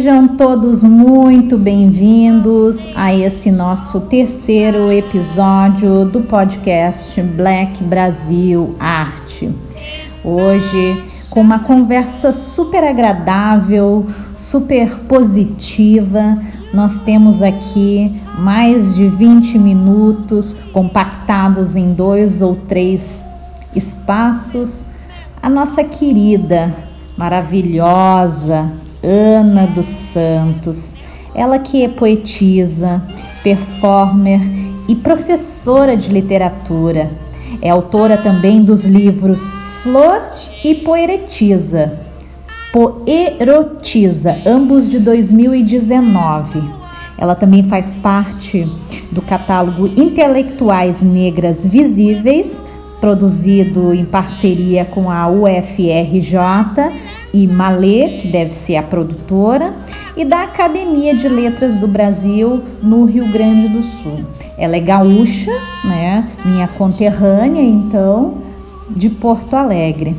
Sejam todos muito bem-vindos a esse nosso terceiro episódio do podcast Black Brasil Arte. Hoje, com uma conversa super agradável, super positiva, nós temos aqui mais de 20 minutos compactados em dois ou três espaços. A nossa querida, maravilhosa, Ana dos Santos. Ela que é poetisa, performer e professora de literatura. É autora também dos livros Flor e Poeretiza. Poerotiza, ambos de 2019. Ela também faz parte do catálogo Intelectuais Negras Visíveis, produzido em parceria com a UFRJ e Malê, que deve ser a produtora, e da Academia de Letras do Brasil no Rio Grande do Sul. Ela é gaúcha, né? Minha conterrânea, então, de Porto Alegre.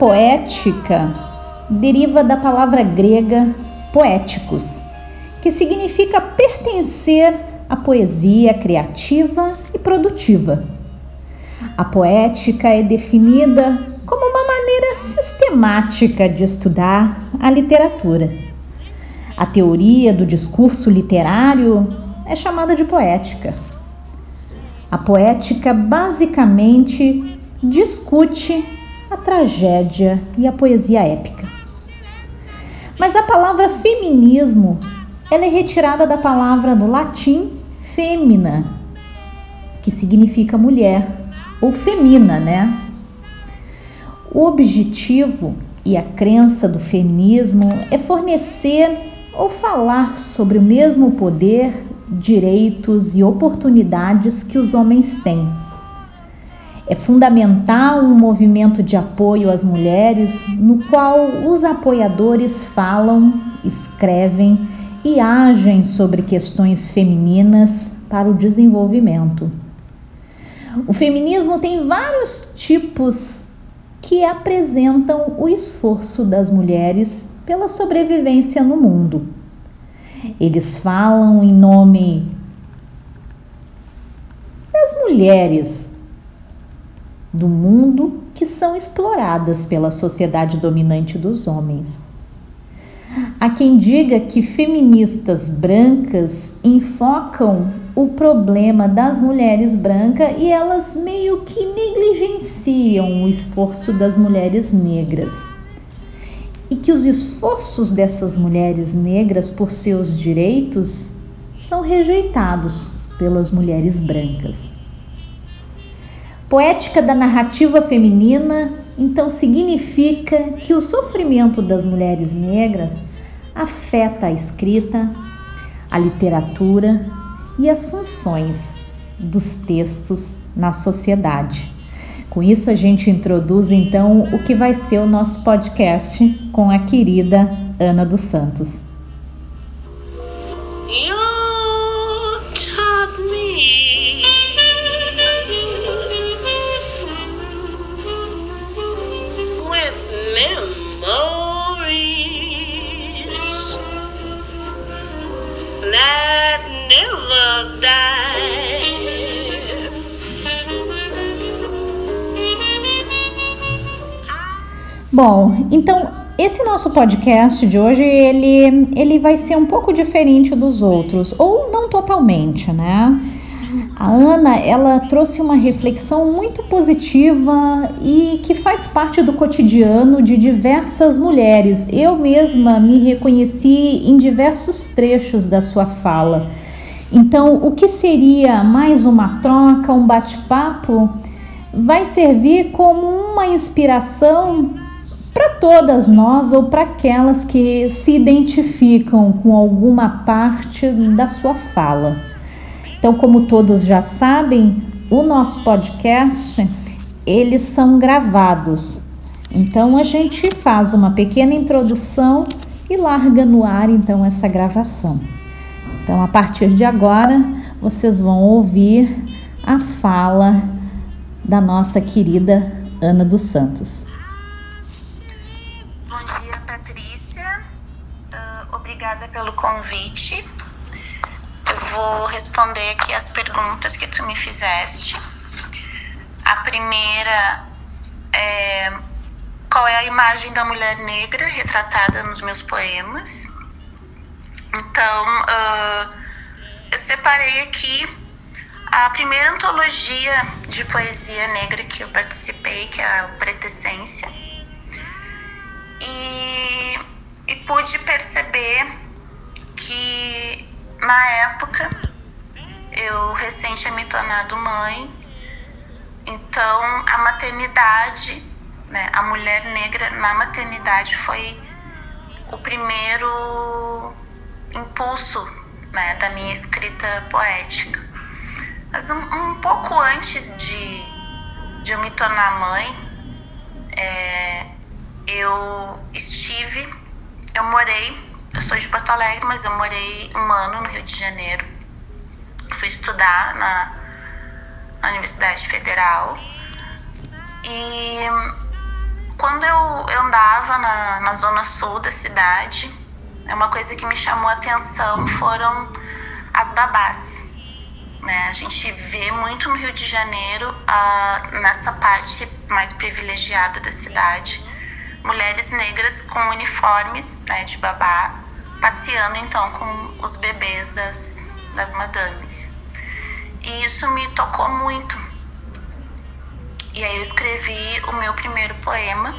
Poética deriva da palavra grega poéticos, que significa pertencer à poesia criativa e produtiva. A poética é definida como uma maneira sistemática de estudar a literatura. A teoria do discurso literário é chamada de poética. A poética basicamente discute a tragédia e a poesia épica. Mas a palavra feminismo ela é retirada da palavra do latim femina, que significa mulher, ou femina, né? O objetivo e a crença do feminismo é fornecer ou falar sobre o mesmo poder, direitos e oportunidades que os homens têm é fundamental um movimento de apoio às mulheres, no qual os apoiadores falam, escrevem e agem sobre questões femininas para o desenvolvimento. O feminismo tem vários tipos que apresentam o esforço das mulheres pela sobrevivência no mundo. Eles falam em nome das mulheres do mundo que são exploradas pela sociedade dominante dos homens. Há quem diga que feministas brancas enfocam o problema das mulheres brancas e elas meio que negligenciam o esforço das mulheres negras. E que os esforços dessas mulheres negras por seus direitos são rejeitados pelas mulheres brancas. Poética da narrativa feminina, então, significa que o sofrimento das mulheres negras afeta a escrita, a literatura e as funções dos textos na sociedade. Com isso, a gente introduz então o que vai ser o nosso podcast com a querida Ana dos Santos. Bom, então esse nosso podcast de hoje ele, ele vai ser um pouco diferente dos outros, ou não totalmente, né? A Ana, ela trouxe uma reflexão muito positiva e que faz parte do cotidiano de diversas mulheres. Eu mesma me reconheci em diversos trechos da sua fala. Então, o que seria mais uma troca, um bate-papo, vai servir como uma inspiração para todas nós ou para aquelas que se identificam com alguma parte da sua fala. Então, como todos já sabem, o nosso podcast eles são gravados. Então a gente faz uma pequena introdução e larga no ar então essa gravação. Então, a partir de agora, vocês vão ouvir a fala da nossa querida Ana dos Santos. Bom dia, Patrícia. Uh, obrigada pelo convite. Eu vou responder aqui as perguntas que tu me fizeste. A primeira é qual é a imagem da mulher negra retratada nos meus poemas. Então, uh, eu separei aqui a primeira antologia de poesia negra que eu participei, que é a Pretessência, e, e pude perceber que na época eu recém tinha me tornado mãe, então a maternidade, né, a mulher negra na maternidade foi o primeiro impulso né, da minha escrita poética. Mas um, um pouco antes de, de eu me tornar mãe, é, eu estive, eu morei, eu sou de Porto Alegre, mas eu morei um ano no Rio de Janeiro. Fui estudar na, na Universidade Federal. E quando eu, eu andava na, na zona sul da cidade, uma coisa que me chamou a atenção foram as babás. Né? A gente vê muito no Rio de Janeiro, a, nessa parte mais privilegiada da cidade, mulheres negras com uniformes né, de babá, passeando então com os bebês das, das madames. E isso me tocou muito. E aí eu escrevi o meu primeiro poema,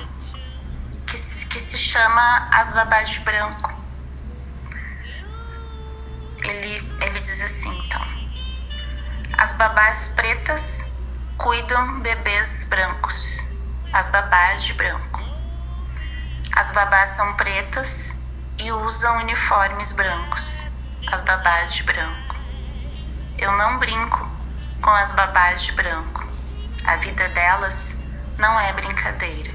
que, que se chama As Babás de Branco. Ele, ele diz assim, então. As babás pretas cuidam bebês brancos, as babás de branco. As babás são pretas e usam uniformes brancos, as babás de branco. Eu não brinco com as babás de branco. A vida delas não é brincadeira.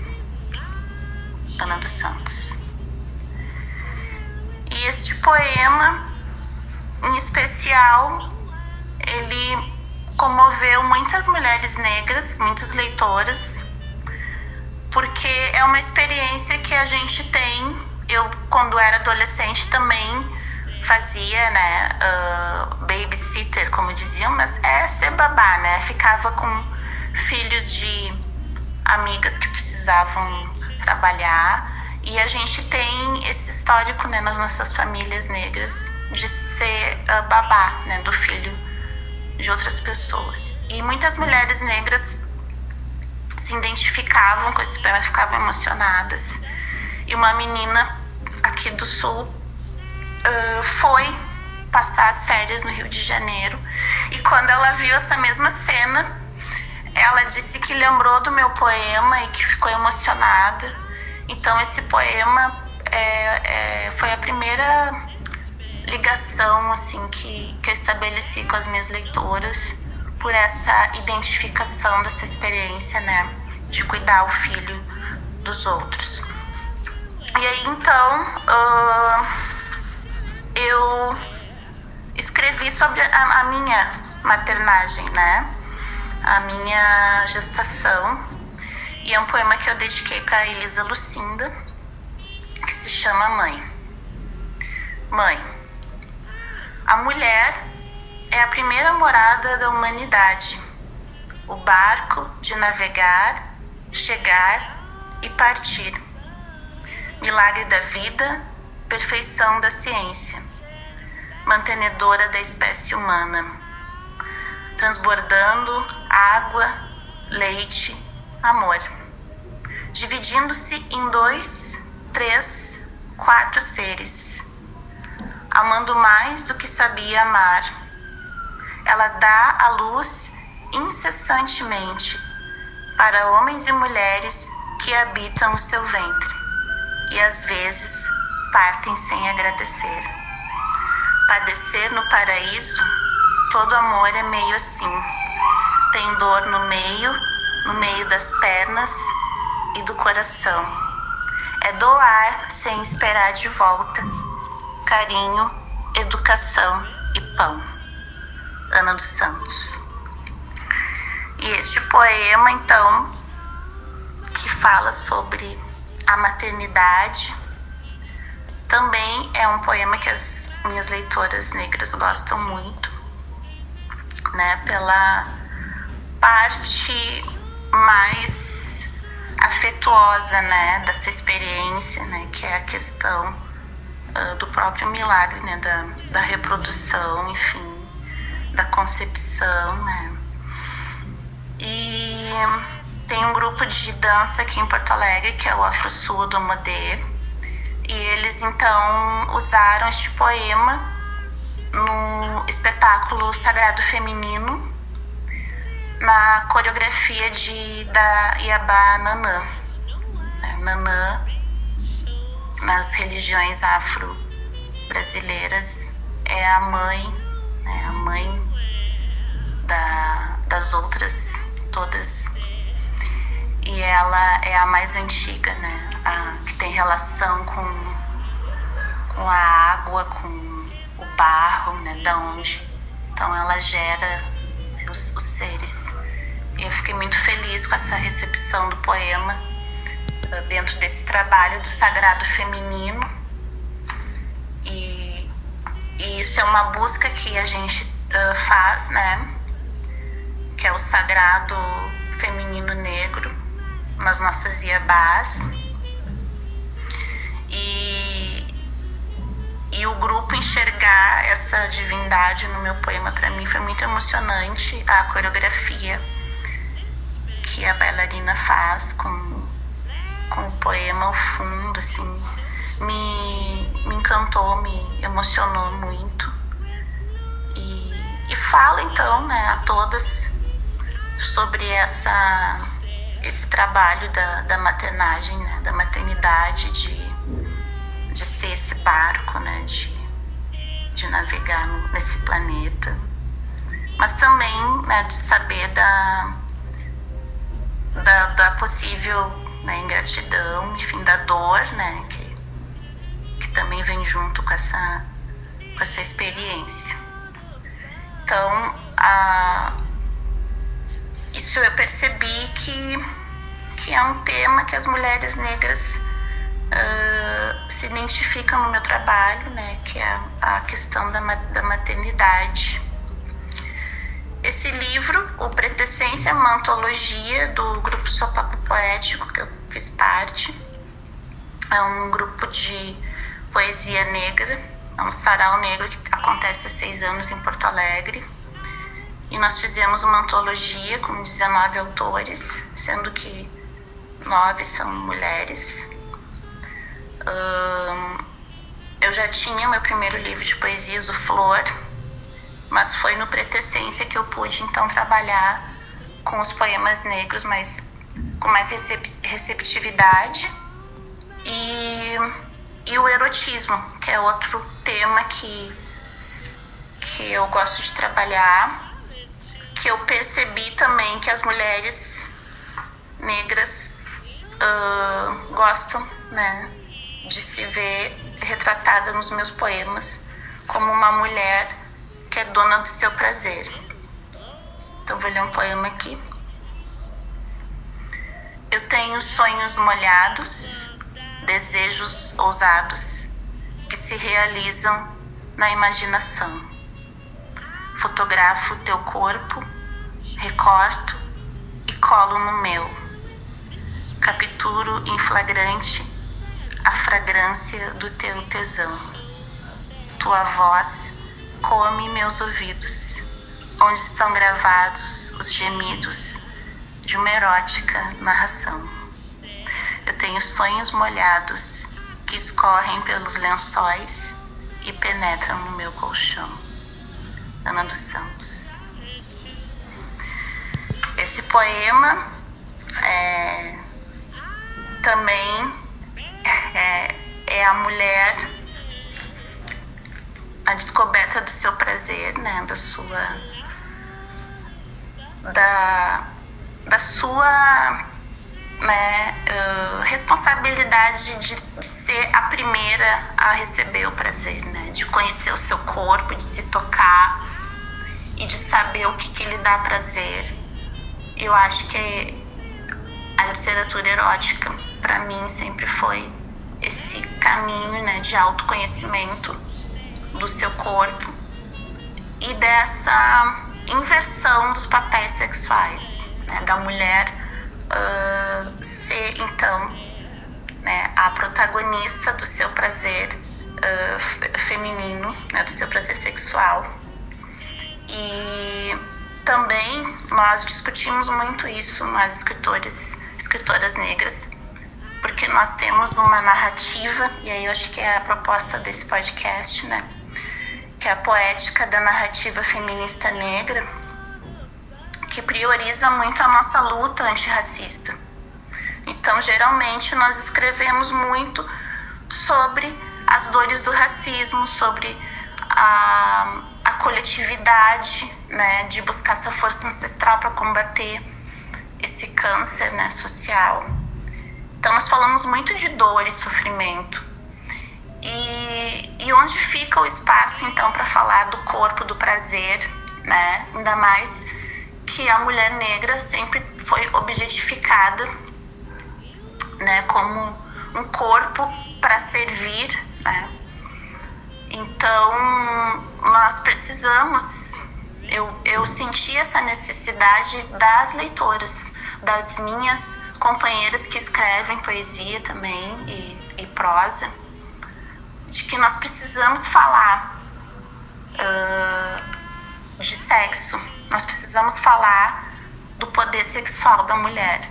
Ana dos Santos. E este poema, em especial, ele comoveu muitas mulheres negras, muitas leitoras, porque é uma experiência que a gente tem. Eu, quando era adolescente, também fazia, né, uh, babysitter, como diziam, mas é ser babá, né? Ficava com filhos de amigas que precisavam trabalhar. E a gente tem esse histórico, né, nas nossas famílias negras de ser uh, babá, né, do filho de outras pessoas. E muitas mulheres negras se identificavam com esse poema, ficavam emocionadas. E uma menina aqui do sul uh, foi passar as férias no Rio de Janeiro e quando ela viu essa mesma cena, ela disse que lembrou do meu poema e que ficou emocionada. Então esse poema é, é, foi a primeira ligação assim que, que eu estabeleci com as minhas leitoras por essa identificação dessa experiência, né, de cuidar o filho dos outros. E aí então uh, eu escrevi sobre a, a minha maternagem, né, a minha gestação e é um poema que eu dediquei para Elisa Lucinda que se chama Mãe. Mãe, a mulher é a primeira morada da humanidade, o barco de navegar, chegar e partir. Milagre da vida, perfeição da ciência, mantenedora da espécie humana, transbordando água, leite, amor, dividindo-se em dois, três, quatro seres. Amando mais do que sabia amar. Ela dá a luz incessantemente para homens e mulheres que habitam o seu ventre e às vezes partem sem agradecer. Padecer no paraíso, todo amor é meio assim. Tem dor no meio, no meio das pernas e do coração. é doar sem esperar de volta carinho, educação e pão. Ana dos Santos. E este poema, então, que fala sobre a maternidade, também é um poema que as minhas leitoras negras gostam muito, né? Pela parte mais afetuosa, né? Dessa experiência, né? Que é a questão uh, do próprio milagre, né? Da, da reprodução, enfim, da concepção, né? E tem um grupo de dança aqui em Porto Alegre, que é o Afro Sul do Modê. E eles então usaram este poema no espetáculo Sagrado Feminino, na coreografia de, da Iabá Nanã. É, Nanã, nas religiões afro-brasileiras, é a mãe, né, a mãe da, das outras todas e ela é a mais antiga, né? A, que tem relação com, com a água, com o barro, né? Da onde. Então ela gera os, os seres. E eu fiquei muito feliz com essa recepção do poema uh, dentro desse trabalho do sagrado feminino. Isso é uma busca que a gente uh, faz, né? Que é o sagrado feminino negro nas nossas iabás. E, e o grupo enxergar essa divindade no meu poema para mim foi muito emocionante. A coreografia que a bailarina faz com, com o poema ao fundo, assim, me, me encantou, me emocionou muito. E, e fala então né, a todas sobre essa esse trabalho da, da maternagem, né, da maternidade, de, de ser esse barco, né, de, de navegar nesse planeta, mas também né, de saber da, da, da possível né, ingratidão, enfim, da dor, né, que também vem junto com essa, com essa experiência. Então, a, isso eu percebi que que é um tema que as mulheres negras uh, se identificam no meu trabalho, né, que é a, questão da, da maternidade. Esse livro, o Pretecência, é uma antologia do grupo Sopapo Poético, que eu fiz parte. É um grupo de poesia negra, é um sarau negro que acontece há seis anos em Porto Alegre. E nós fizemos uma antologia com 19 autores, sendo que nove são mulheres. eu já tinha meu primeiro livro de poesias, O Flor, mas foi no Pretecência que eu pude então trabalhar com os poemas negros, mas com mais receptividade. E, e o erotismo, que é outro tema que, que eu gosto de trabalhar, que eu percebi também que as mulheres negras uh, gostam, né, de se ver retratada nos meus poemas como uma mulher que é dona do seu prazer. Então vou ler um poema aqui. Eu tenho sonhos molhados, desejos ousados que se realizam na imaginação. Fotografo teu corpo, recorto e colo no meu capturo em flagrante a fragrância do teu tesão. Tua voz come meus ouvidos, onde estão gravados os gemidos de uma erótica narração. Eu tenho sonhos molhados que escorrem pelos lençóis e penetram no meu colchão. Ana dos Santos. Esse poema é, também é, é a mulher a descoberta do seu prazer, né, da sua da, da sua né, uh, responsabilidade de, de, ser a primeira a receber o prazer, né, de conhecer o seu corpo, de se tocar e de saber o que, que lhe dá prazer. Eu acho que a literatura erótica, para mim, sempre foi esse caminho né, de autoconhecimento do seu corpo e dessa inversão dos papéis sexuais, né, da mulher uh, ser então né, a protagonista do seu prazer uh, feminino, né, do seu prazer sexual. E também nós discutimos muito isso, nós escritores, escritoras negras, porque nós temos uma narrativa, e aí eu acho que é a proposta desse podcast, né? Que é a poética da narrativa feminista negra, que prioriza muito a nossa luta antirracista. Então, geralmente, nós escrevemos muito sobre as dores do racismo, sobre a, a coletividade, né, de buscar essa força ancestral para combater esse câncer né, social. Então, nós falamos muito de dor e sofrimento. E, e onde fica o espaço, então, para falar do corpo, do prazer, né? Ainda mais que a mulher negra sempre foi objetificada, né, como um corpo para servir, né? Então, nós precisamos, eu, eu senti essa necessidade das leitoras, das minhas companheiras que escrevem poesia também e, e prosa, de que nós precisamos falar uh, de sexo, nós precisamos falar do poder sexual da mulher.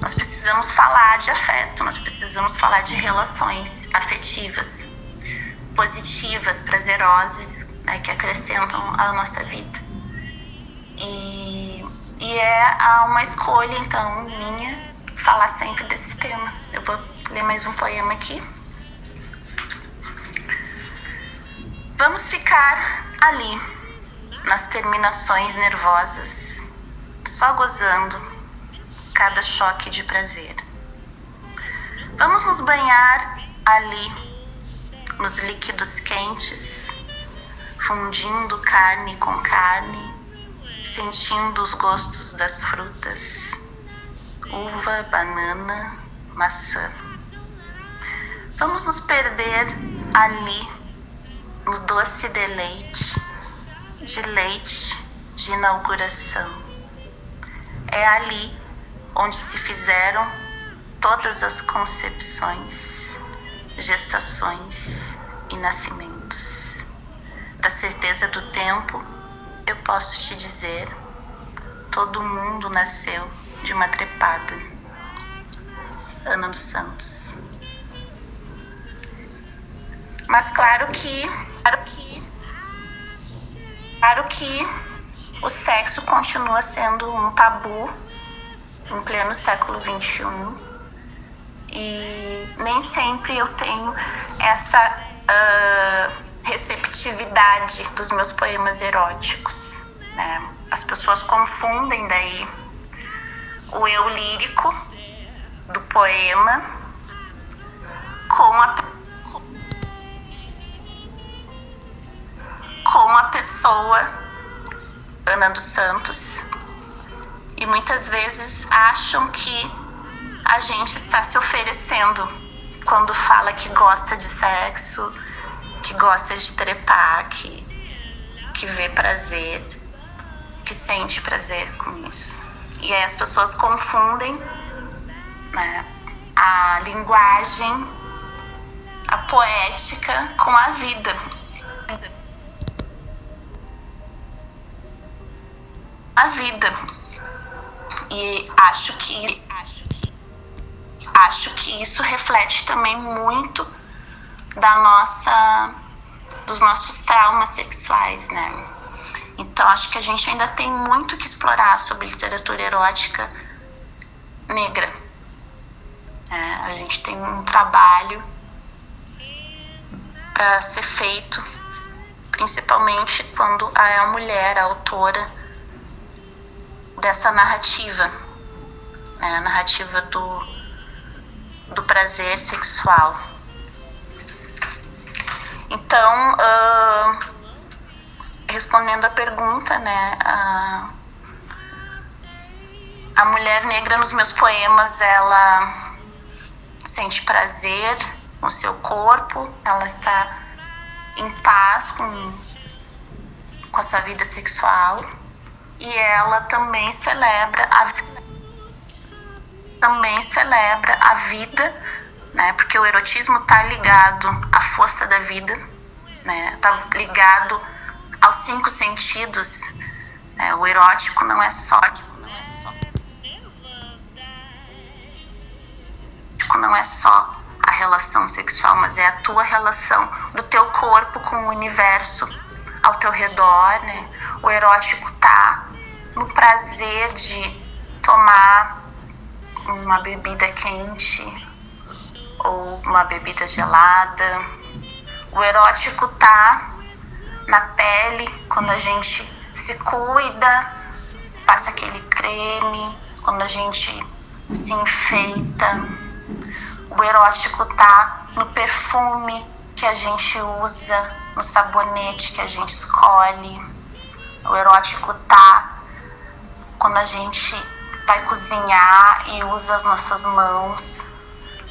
Nós precisamos falar de afeto, nós precisamos falar de relações afetivas, positivas, prazerosas, né, que acrescentam a nossa vida. E, e é uma escolha, então, minha, falar sempre desse tema. Eu vou ler mais um poema aqui. Vamos ficar ali nas terminações nervosas, só gozando cada choque de prazer. Vamos nos banhar ali, nos líquidos quentes, fundindo carne com carne, sentindo os gostos das frutas, uva, banana, maçã. Vamos nos perder ali no doce deleite de leite de inauguração. É ali onde se fizeram todas as concepções, gestações e nascimentos. Da certeza do tempo, eu posso te dizer: todo mundo nasceu de uma trepada. Ana dos Santos. Mas claro que, claro que Claro que o sexo continua sendo um tabu em pleno século XXI e nem sempre eu tenho essa uh, receptividade dos meus poemas eróticos. Né? As pessoas confundem daí o eu lírico do poema com a com a pessoa Ana dos Santos e muitas vezes acham que a gente está se oferecendo quando fala que gosta de sexo, que gosta de trepar, que, que vê prazer, que sente prazer com isso. E aí as pessoas confundem né, a linguagem, a poética com a vida. A vida. E acho que acho que acho que isso reflete também muito da nossa dos nossos traumas sexuais, né? Então acho que a gente ainda tem muito que explorar sobre literatura erótica negra. É, a gente tem um trabalho para ser feito, principalmente quando a mulher, a autora, dessa narrativa né? a narrativa do, do prazer sexual. Então, uh, respondendo a pergunta, né, a, a mulher negra nos meus poemas, ela sente prazer no seu corpo, ela está em paz com, com a sua vida sexual e ela também celebra a também celebra a vida, né? Porque o erotismo está ligado à força da vida, né? Tá ligado aos cinco sentidos. Né? O erótico não é só não é só a relação sexual, mas é a tua relação do teu corpo com o universo ao teu redor, né? O erótico tá no prazer de tomar uma bebida quente ou uma bebida gelada. O erótico tá na pele quando a gente se cuida, passa aquele creme, quando a gente se enfeita. O erótico tá no perfume que a gente usa, no sabonete que a gente escolhe. O erótico tá quando a gente vai cozinhar e usa as nossas mãos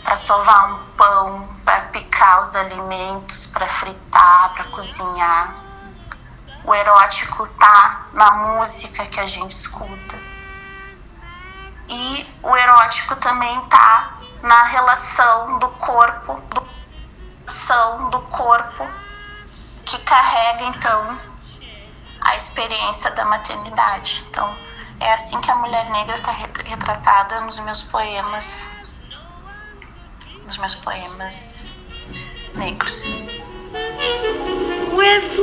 para sovar um pão, para picar os alimentos, para fritar, para cozinhar. O erótico tá na música que a gente escuta. E o erótico também tá na relação do corpo, então a experiência da maternidade. Então, é assim que a mulher negra está retratada nos meus poemas, nos meus poemas negros. With